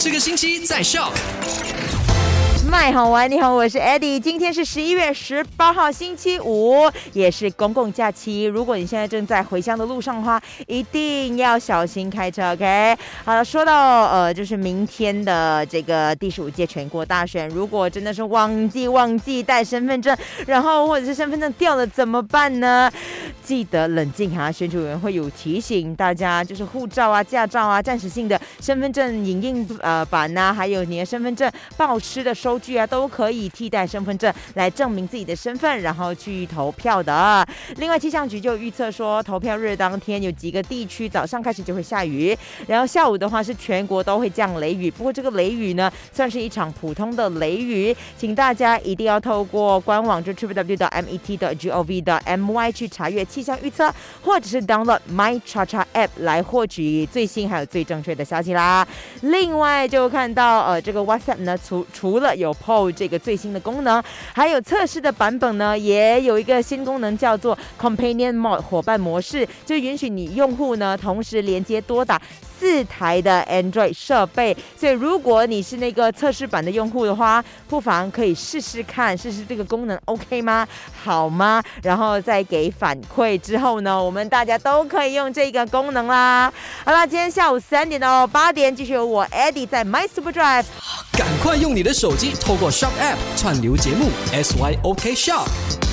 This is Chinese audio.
这个星期在笑。麦好玩，你好，我是 Eddie。今天是十一月十八号，星期五，也是公共假期。如果你现在正在回乡的路上的话，一定要小心开车，OK？好了，说到呃，就是明天的这个第十五届全国大选，如果真的是忘记忘记带身份证，然后或者是身份证掉了怎么办呢？记得冷静哈，选举委员会有提醒大家，就是护照啊、驾照啊、暂时性的身份证影印呃版呐，还有你的身份证报失的收据啊，都可以替代身份证来证明自己的身份，然后去投票的。另外，气象局就预测说，投票日当天有几个地区早上开始就会下雨，然后下午的话是全国都会降雷雨。不过这个雷雨呢，算是一场普通的雷雨，请大家一定要透过官网就 T W 的 M E T 的 G O V 的 M Y 去查阅。气气象预测，或者是 download My Cha Cha App 来获取最新还有最正确的消息啦。另外就看到呃这个 WhatsApp 呢，除除了有 PO 这个最新的功能，还有测试的版本呢，也有一个新功能叫做 Companion Mode 伙伴模式，就允许你用户呢同时连接多达。四台的 Android 设备，所以如果你是那个测试版的用户的话，不妨可以试试看，试试这个功能 OK 吗？好吗？然后再给反馈之后呢，我们大家都可以用这个功能啦。好啦，今天下午三点到八点，继续有我 Eddie 在 My Super Drive，赶快用你的手机透过 Shop App 串流节目 SYOK Shop。